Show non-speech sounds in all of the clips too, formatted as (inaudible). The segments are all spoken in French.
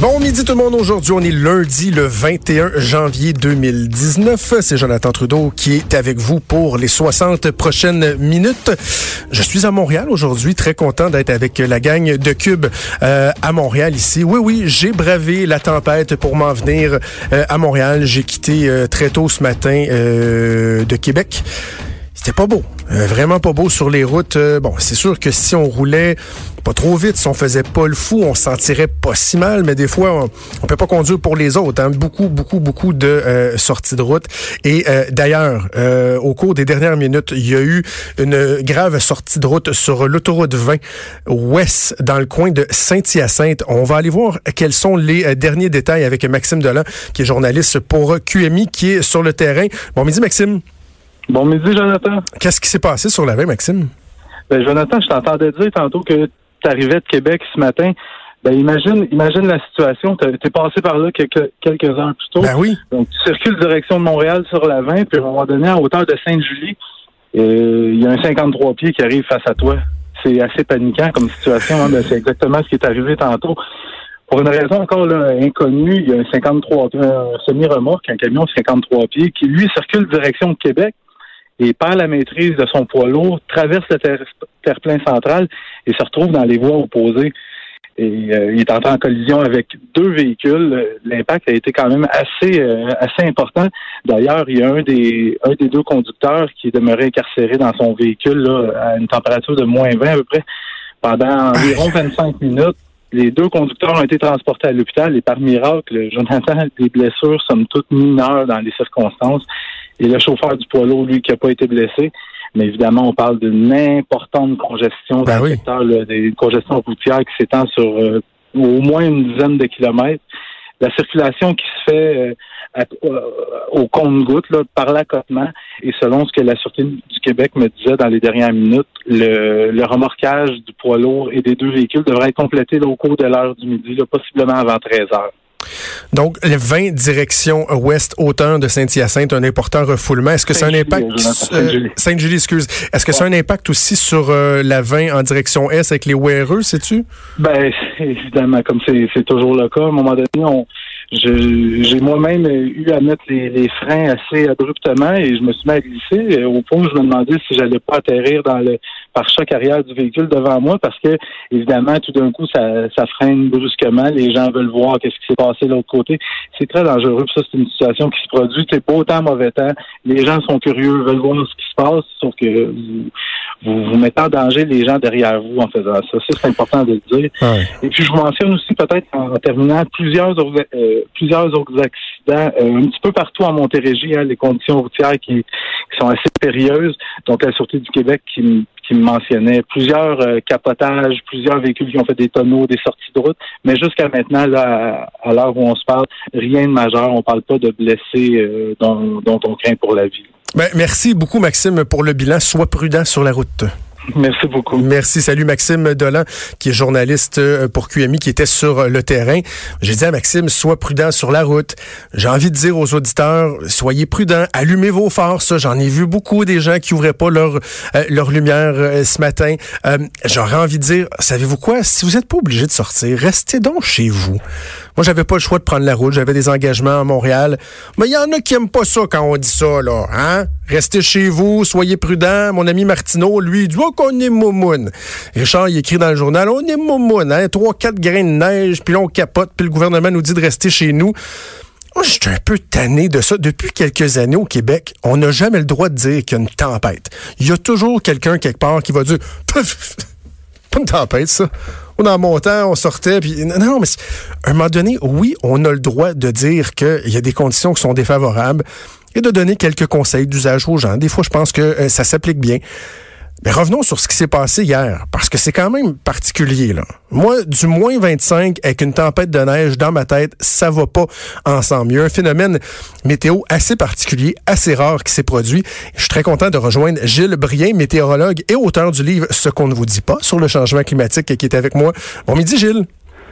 Bon midi tout le monde. Aujourd'hui, on est lundi le 21 janvier 2019. C'est Jonathan Trudeau qui est avec vous pour les 60 prochaines minutes. Je suis à Montréal aujourd'hui, très content d'être avec la gang de Cube euh, à Montréal ici. Oui, oui, j'ai bravé la tempête pour m'en venir euh, à Montréal. J'ai quitté euh, très tôt ce matin de Québec. C'était pas beau, vraiment pas beau sur les routes. bon, c'est sûr que si on roulait pas trop vite, si on faisait pas le fou, on se sentirait pas si mal, mais des fois, on, peut pas conduire pour les autres. Hein. Beaucoup, beaucoup, beaucoup de euh, sorties de route. Et euh, d'ailleurs, euh, au cours des dernières minutes, il y a eu une grave sortie de route sur l'autoroute 20 ouest, dans le coin de Saint-Hyacinthe. On va aller voir quels sont les derniers détails avec Maxime Delan, qui est journaliste pour QMI, qui est sur le terrain. Bon midi, Maxime. Bon midi, Jonathan. Qu'est-ce qui s'est passé sur la 20, Maxime? Ben, Jonathan, je t'entendais dire tantôt que tu arrivais de Québec ce matin. Ben, imagine, imagine la situation. Tu es passé par là quelques, quelques heures plus tôt. Ben oui. Donc, tu circules direction de Montréal sur la 20, puis à un moment donné, à hauteur de Sainte-Julie, euh, il y a un 53 pieds qui arrive face à toi. C'est assez paniquant comme situation. Hein. Ben, c'est exactement ce qui est arrivé tantôt. Pour une raison encore là, inconnue, il y a un 53 un semi-remorque, un camion de 53 pieds, qui lui circule direction de Québec et perd la maîtrise de son poids lourd, traverse le terre-plein central et se retrouve dans les voies opposées. Et euh, il est entré en collision avec deux véhicules. L'impact a été quand même assez euh, assez important. D'ailleurs, il y a un des un des deux conducteurs qui est demeuré incarcéré dans son véhicule là, à une température de moins 20 à peu près pendant (laughs) environ 25 minutes. Les deux conducteurs ont été transportés à l'hôpital et par miracle, Jonathan, (laughs) des blessures somme toute mineures dans les circonstances. Et le chauffeur du poids lourd, lui, qui n'a pas été blessé. Mais évidemment, on parle d'une importante congestion ben dans le secteur, des congestions routières qui s'étend sur euh, au moins une dizaine de kilomètres. La circulation qui se fait euh, euh, au compte-goutte, par l'accotement, et selon ce que la Sûreté du Québec me disait dans les dernières minutes, le, le remorquage du poids lourd et des deux véhicules devrait être complété au cours de l'heure du midi, possiblement avant 13 heures. Donc, les 20 directions ouest-hauteur de Saint-Hyacinthe, un important refoulement. Est-ce que c'est un impact... Sainte-Julie, excuse. Est-ce que c'est un impact aussi sur euh, la 20 en direction est avec les wearers, sais-tu? Ben, (laughs) évidemment, comme c'est toujours le cas, à un moment donné, on, j'ai moi-même eu à mettre les, freins assez abruptement et je me suis mis à glisser. Au point où je me demandais si j'allais pas atterrir dans le pare-choc arrière du véhicule devant moi parce que évidemment tout d'un coup ça, ça freine brusquement. Les gens veulent voir qu'est-ce qui s'est passé de l'autre côté. C'est très dangereux ça c'est une situation qui se produit. C'est pas autant mauvais temps. Les gens sont curieux veulent voir ce qui se passe sauf que vous vous, mettez en danger les gens derrière vous en faisant ça. Ça c'est important de le dire. Et puis je vous mentionne aussi peut-être en, terminant plusieurs euh, plusieurs autres accidents euh, un petit peu partout en Montérégie, hein, les conditions routières qui, sont assez périlleuses. Donc, la Sûreté du Québec qui, qui me mentionnait plusieurs euh, capotages, plusieurs véhicules qui ont fait des tonneaux, des sorties de route. Mais jusqu'à maintenant, à, l'heure où on se parle, rien de majeur. On parle pas de blessés euh, dont, dont on craint pour la vie. Ben, merci beaucoup, Maxime, pour le bilan. Sois prudent sur la route. Merci beaucoup. Merci. Salut Maxime Dolan, qui est journaliste euh, pour QMI, qui était sur le terrain. J'ai dit à Maxime, sois prudent sur la route. J'ai envie de dire aux auditeurs, soyez prudents, allumez vos. Ça, j'en ai vu beaucoup des gens qui ouvraient pas leur euh, leur lumière euh, ce matin. J'aurais envie de dire, savez-vous quoi? Si vous n'êtes pas obligé de sortir, restez donc chez vous. Moi, j'avais pas le choix de prendre la route. J'avais des engagements à Montréal. Mais il y en a qui aiment pas ça quand on dit ça, là. Hein? Restez chez vous, soyez prudents. Mon ami Martineau, lui, il dit oh, qu'on est moumoune. Richard, il écrit dans le journal, on est moumoune, hein? Trois, quatre grains de neige, puis là, on capote, puis le gouvernement nous dit de rester chez nous. Moi, je suis un peu tanné de ça. Depuis quelques années au Québec, on n'a jamais le droit de dire qu'il y a une tempête. Il y a toujours quelqu'un quelque part qui va dire (laughs) pas une tempête, ça. On en montant, on sortait, puis non, mais à un moment donné, oui, on a le droit de dire qu'il y a des conditions qui sont défavorables et de donner quelques conseils d'usage aux gens. Des fois, je pense que euh, ça s'applique bien. Mais revenons sur ce qui s'est passé hier, parce que c'est quand même particulier. Là. Moi, du moins 25 avec une tempête de neige dans ma tête, ça va pas ensemble. Il y a un phénomène météo assez particulier, assez rare qui s'est produit. Je suis très content de rejoindre Gilles Brien, météorologue et auteur du livre Ce qu'on ne vous dit pas sur le changement climatique, qui est avec moi. Bon midi, Gilles.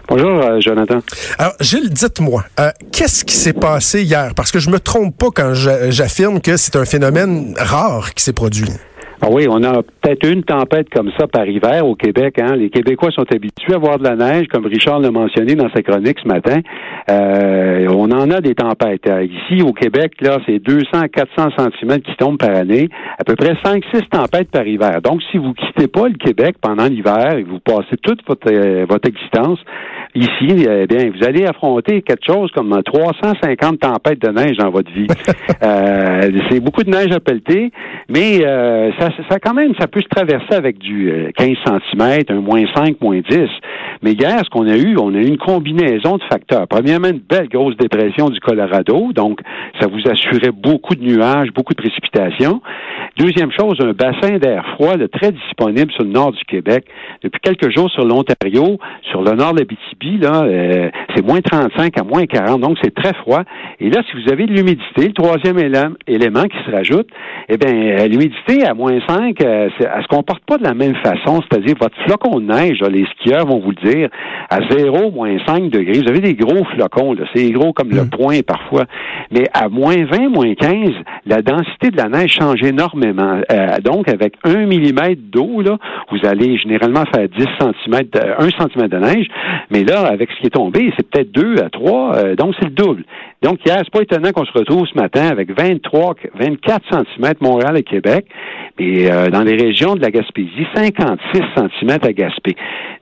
Bonjour, euh, Jonathan. Alors, Gilles, dites-moi, euh, qu'est-ce qui s'est passé hier? Parce que je me trompe pas quand j'affirme que c'est un phénomène rare qui s'est produit. Ah oui, on a peut-être une tempête comme ça par hiver au Québec. Hein. Les Québécois sont habitués à voir de la neige, comme Richard l'a mentionné dans sa chronique ce matin. Euh, on en a des tempêtes. Euh, ici, au Québec, là, c'est 200 à 400 cm qui tombent par année, à peu près 5-6 tempêtes par hiver. Donc, si vous quittez pas le Québec pendant l'hiver et vous passez toute votre, euh, votre existence ici, eh bien, vous allez affronter quelque chose comme 350 tempêtes de neige dans votre vie. (laughs) euh, c'est beaucoup de neige à pelleter, mais ça, ça, quand même, ça peut se traverser avec du 15 cm, un moins 5, moins 10. Mais hier, ce qu'on a eu, on a eu une combinaison de facteurs. Premièrement, une belle grosse dépression du Colorado, donc ça vous assurait beaucoup de nuages, beaucoup de précipitations. Deuxième chose, un bassin d'air froid très disponible sur le nord du Québec. Depuis quelques jours sur l'Ontario, sur le nord de la Là, euh, c'est moins 35 à moins 40, donc c'est très froid. Et là, si vous avez de l'humidité, le troisième élément qui se rajoute, eh bien, euh, l'humidité à moins 5, euh, elle se comporte pas de la même façon, c'est-à-dire votre flocon de neige, les skieurs vont vous le dire, à 0, moins 5 degrés, vous avez des gros flocons, c'est gros comme le hmm. point parfois, mais à moins 20, moins 15, la densité de la neige change énormément. Euh, donc, avec un millimètre d'eau, là, vous allez généralement faire 10 cm, 1 cm de neige, mais là, avec ce qui est tombé, c'est peut-être 2 à 3, euh, donc c'est le double. Donc, hier, c'est pas étonnant qu'on se retrouve ce matin avec 23, 24 cm Montréal et Québec, et euh, dans les régions de la Gaspésie, 56 cm à Gaspé.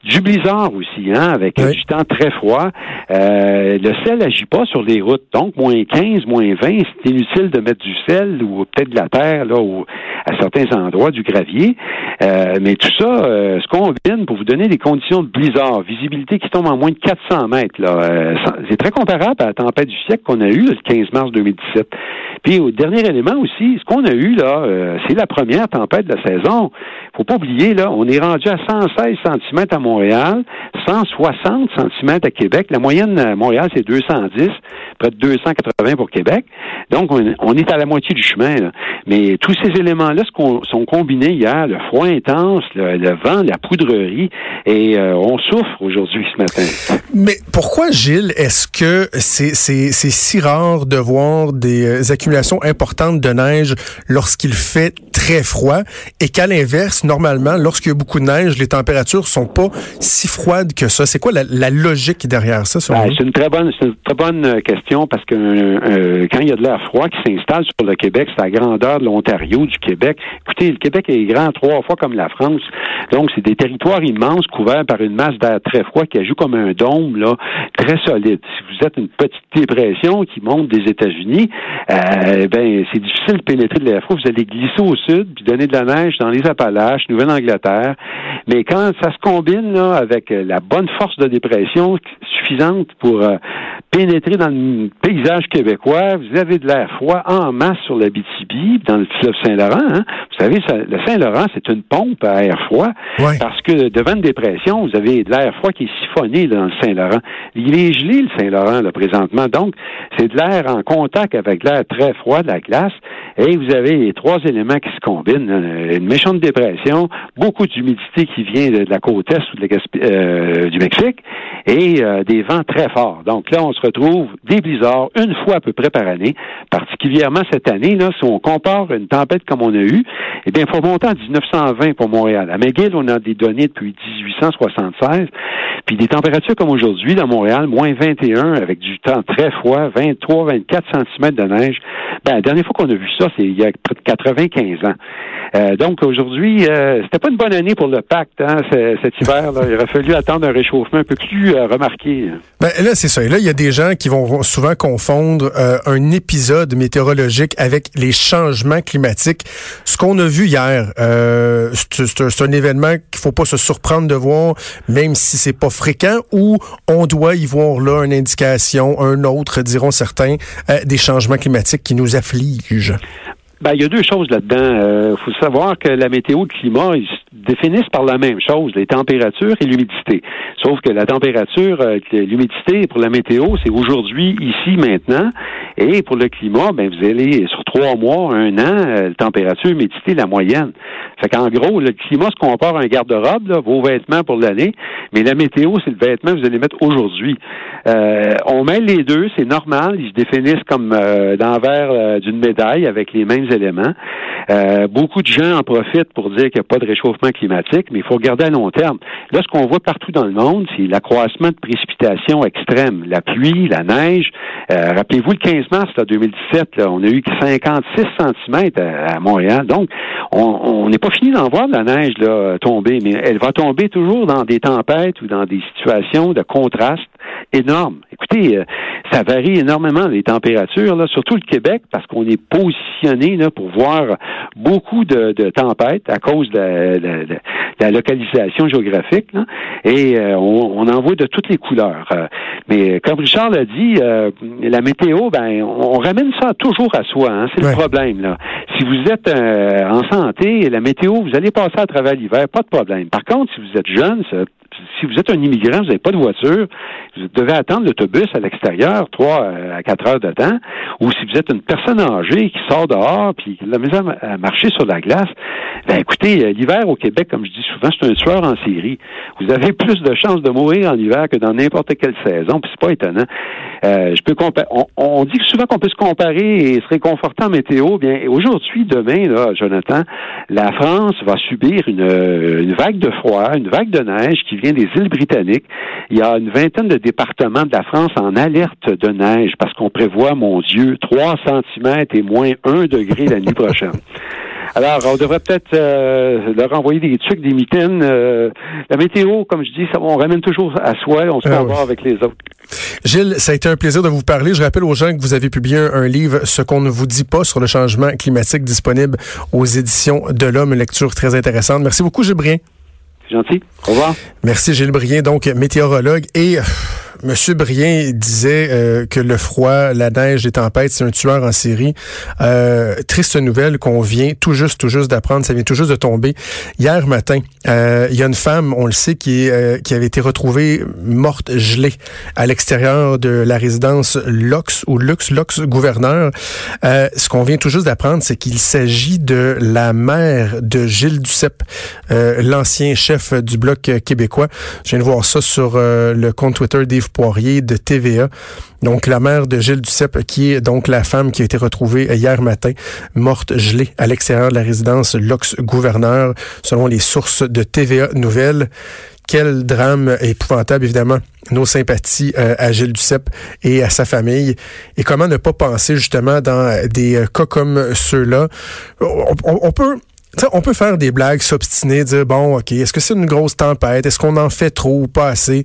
Du blizzard aussi, hein, avec du temps très froid. Euh, le sel n'agit pas sur les routes, donc moins 15, moins 20, c'est inutile de mettre du sel ou peut-être de la terre là, ou à certains endroits du gravier. Euh, mais tout ça euh, se combine pour vous donner des conditions de blizzard, visibilité qui tombe en moins de 400 mètres. Là. c'est très comparable à la tempête du siècle qu'on a eue le 15 mars 2017. Puis au dernier élément aussi, ce qu'on a eu là, c'est la première tempête de la saison. Faut pas oublier là, on est rendu à 116 cm à Montréal, 160 cm à Québec. La moyenne à Montréal, c'est 210, près de 280 pour Québec. Donc, on, est à la moitié du chemin. Mais tous ces éléments-là sont combinés hier, le froid intense, le, vent, la poudrerie, et euh, on souffre aujourd'hui ce matin. Mais pourquoi, Gilles, est-ce que c'est si rare de voir des euh, accumulations importantes de neige lorsqu'il fait très froid et qu'à l'inverse, normalement, lorsqu'il y a beaucoup de neige, les températures sont pas si froides que ça. C'est quoi la, logique derrière ça? Ben, c'est une très bonne, une très bonne euh, question parce que euh, quand il y a de l'air froid qui s'installe sur le Québec, c'est la grandeur de l'Ontario, du Québec. Écoutez, le Québec est grand trois fois comme la France. Donc, c'est des territoires immenses couverts par une masse d'air très froid qui ajoute comme un dôme, là, très solide. Si vous êtes une petite dépression qui monte des États-Unis, euh, ben, c'est difficile de pénétrer de l'air froid. Vous allez glisser au sud, puis donner de la neige dans les Appalaches, Nouvelle-Angleterre. Mais quand ça se combine avec la bonne force de dépression suffisante pour euh, pénétrer dans le paysage québécois, vous avez de l'air froid en masse sur la BTB, dans le fleuve Saint-Laurent. Hein. Vous savez, le Saint-Laurent, c'est une pompe à air froid parce que devant une dépression, vous avez de l'air froid qui est siphonné dans le Saint-Laurent. Il est gelé, le Saint-Laurent, là, présentement. Donc, c'est de l'air en contact avec l'air très froid de la glace. Et vous avez les trois éléments qui se combinent. Une méchante dépression, beaucoup d'humidité qui vient de la côte est ou de euh, du Mexique et euh, des vents très forts. Donc là, on se retrouve des blizzards une fois à peu près par année, particulièrement cette année. Là, si on compare une tempête comme on a eu, eh bien, il faut monter en 1920 pour Montréal. À McGill, on a des données depuis 1876. Puis des températures comme aujourd'hui dans Montréal, moins 21 avec du temps très froid, 23, 24 cm de neige. Ben, la dernière fois qu'on a vu ça, c'est il y a près de 95 ans. Euh, donc aujourd'hui, euh, c'était pas une bonne année pour le pacte hein, cet hiver. Là. Il aurait fallu attendre un réchauffement un peu plus euh, remarqué. Ben, là, c'est ça. Et là, il y a des gens qui vont souvent confondre euh, un épisode météorologique avec les changements climatiques. Ce qu'on a vu hier, c'est un événement qu'il faut pas se surprendre de voir, même si c'est pas fréquent, ou on doit y voir là une indication, un autre, diront certains, des changements climatiques qui nous affligent. Ben, il y a deux choses là-dedans. Il euh, faut savoir que la météo et le climat, ils se définissent par la même chose, les températures et l'humidité. Sauf que la température, euh, l'humidité pour la météo, c'est aujourd'hui, ici, maintenant. Et pour le climat, ben, vous allez sur trois mois, un an, euh, température, l'humidité, la moyenne. Fait qu'en gros, le climat se compare à un garde-robe, vos vêtements pour l'année, mais la météo, c'est le vêtement que vous allez mettre aujourd'hui. on mêle les deux, c'est normal. Ils se définissent comme l'envers d'une médaille avec les mêmes éléments. Euh, beaucoup de gens en profitent pour dire qu'il n'y a pas de réchauffement climatique, mais il faut regarder à long terme. Là, ce qu'on voit partout dans le monde, c'est l'accroissement de précipitations extrêmes. La pluie, la neige. Euh, rappelez-vous, le 15 mars 2017, on a eu 56 cm à, Montréal. Donc, on n'est pas fini d'en voir de la neige là, tomber, mais elle va tomber toujours dans des tempêtes ou dans des situations de contraste énormes. Écoutez, euh, ça varie énormément les températures, là, surtout le Québec, parce qu'on est positionné là, pour voir beaucoup de, tempêtes à cause de, la localisation géographique. et euh, on, en voit de toutes les couleurs. Euh, mais comme Richard l'a dit, la météo, ben, on, ramène ça toujours à soi. Hein, c'est le problème. Là. Si vous êtes en santé, la météo, vous allez passer à travers l'hiver, pas de problème. Par contre, si vous êtes jeune, si vous êtes un immigrant, vous n'avez pas de voiture, vous devez attendre l'autobus à l'extérieur trois euh, à quatre heures de temps, ou si vous êtes une personne âgée qui sort dehors puis la maison à marcher sur la glace, ben écoutez, euh, l'hiver au Québec, comme je dis souvent, c'est un tueur en série. Vous avez (laughs) plus de chances de mourir en hiver que dans n'importe quelle saison, puis c'est pas étonnant. Euh, je peux on, dit souvent qu'on peut se comparer et se réconforter en météo. Bien, aujourd'hui, demain, là, Jonathan, la France va subir une, une vague de froid, une vague de neige qui vient des îles britanniques. Il y a une vingtaine de départements de la France en alerte de neige parce qu'on prévoit, mon Dieu, 3 cm et moins 1 degré la nuit prochaine. (laughs) Alors, on devrait peut-être euh, leur envoyer des trucs, des mitaines. Euh, la météo, comme je dis, ça, on ramène toujours à soi, on se ah compare avec les autres. Gilles, ça a été un plaisir de vous parler. Je rappelle aux gens que vous avez publié un, livre, Ce qu'on ne vous dit pas sur le changement climatique, disponible aux éditions de l'Homme, une lecture très intéressante. Merci beaucoup, Gilles Brien. C'est gentil. Au revoir. Merci, Gilles Brien, donc météorologue et... Monsieur Brien disait euh, que le froid, la neige, les tempêtes, c'est un tueur en série. Euh, triste nouvelle qu'on vient tout juste, tout juste d'apprendre. Ça vient tout juste de tomber. Hier matin, euh, il y a une femme, on le sait, qui, qui avait été retrouvée morte gelée à l'extérieur de la résidence Lox ou Lux, Lox gouverneur. ce qu'on vient tout juste d'apprendre, c'est qu'il s'agit de la mère de Gilles Duceppe, l'ancien chef du bloc québécois. Je viens de voir ça sur le compte Twitter des Poirier de TVA. Donc, la mère de Gilles Duceppe, qui est donc la femme qui a été retrouvée hier matin, morte gelée à l'extérieur de la résidence Lox-Gouverneur, selon les sources de TVA Nouvelles. Quel drame épouvantable, évidemment. Nos sympathies euh, à Gilles Duceppe et à sa famille. Et comment ne pas penser justement dans des euh, cas comme ceux-là? on peut on peut faire des blagues, s'obstiner, dire bon, ok, est-ce que c'est une grosse tempête, est-ce qu'on en fait trop ou pas assez?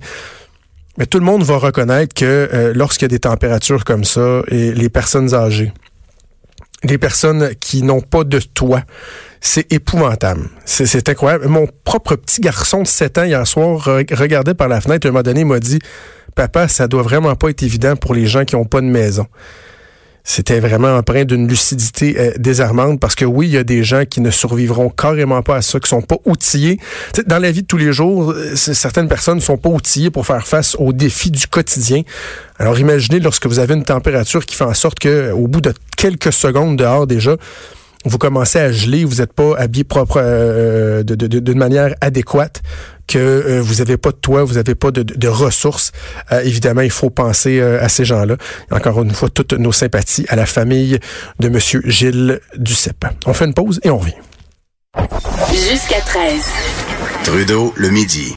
Mais tout le monde va reconnaître que euh, lorsqu'il y a des températures comme ça, et les personnes âgées, les personnes qui n'ont pas de toit, c'est épouvantable. C'est incroyable. Mon propre petit garçon de 7 ans hier soir regardait par la fenêtre à un moment donné m'a dit Papa, ça doit vraiment pas être évident pour les gens qui n'ont pas de maison c'était vraiment empreint d'une lucidité euh, désarmante parce que oui, il y a des gens qui ne survivront carrément pas à ça, qui sont pas outillés. dans la vie de tous les jours, euh, certaines personnes ne sont pas outillées pour faire face aux défis du quotidien. Alors imaginez lorsque vous avez une température qui fait en sorte que au bout de quelques secondes dehors déjà, vous commencez à geler, vous n'êtes pas habillé propre euh, d'une manière adéquate, que euh, vous n'avez pas de toit, vous n'avez pas de, ressources. Euh, évidemment, il faut penser à ces gens-là. Encore une fois, toutes nos sympathies à la famille de Monsieur Gilles Duceppe. On fait une pause et on revient. Jusqu'à 13. Trudeau, le midi.